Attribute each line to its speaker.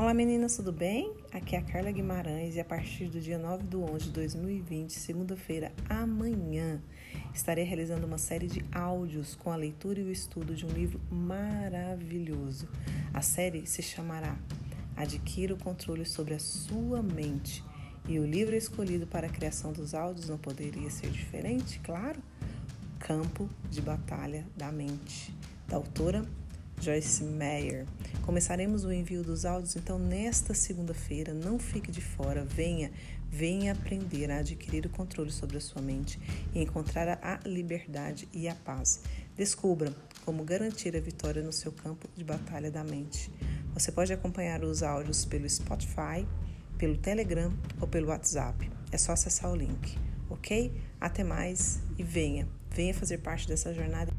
Speaker 1: Olá meninas, tudo bem? Aqui é a Carla Guimarães e a partir do dia 9 do 11 de 2020, segunda-feira, amanhã, estarei realizando uma série de áudios com a leitura e o estudo de um livro maravilhoso. A série se chamará Adquira o controle sobre a sua mente. E o livro escolhido para a criação dos áudios não poderia ser diferente, claro. Campo de Batalha da Mente, da autora Joyce Meyer. Começaremos o envio dos áudios então nesta segunda-feira. Não fique de fora, venha, venha aprender a adquirir o controle sobre a sua mente e encontrar a liberdade e a paz. Descubra como garantir a vitória no seu campo de batalha da mente. Você pode acompanhar os áudios pelo Spotify, pelo Telegram ou pelo WhatsApp. É só acessar o link, ok? Até mais e venha, venha fazer parte dessa jornada.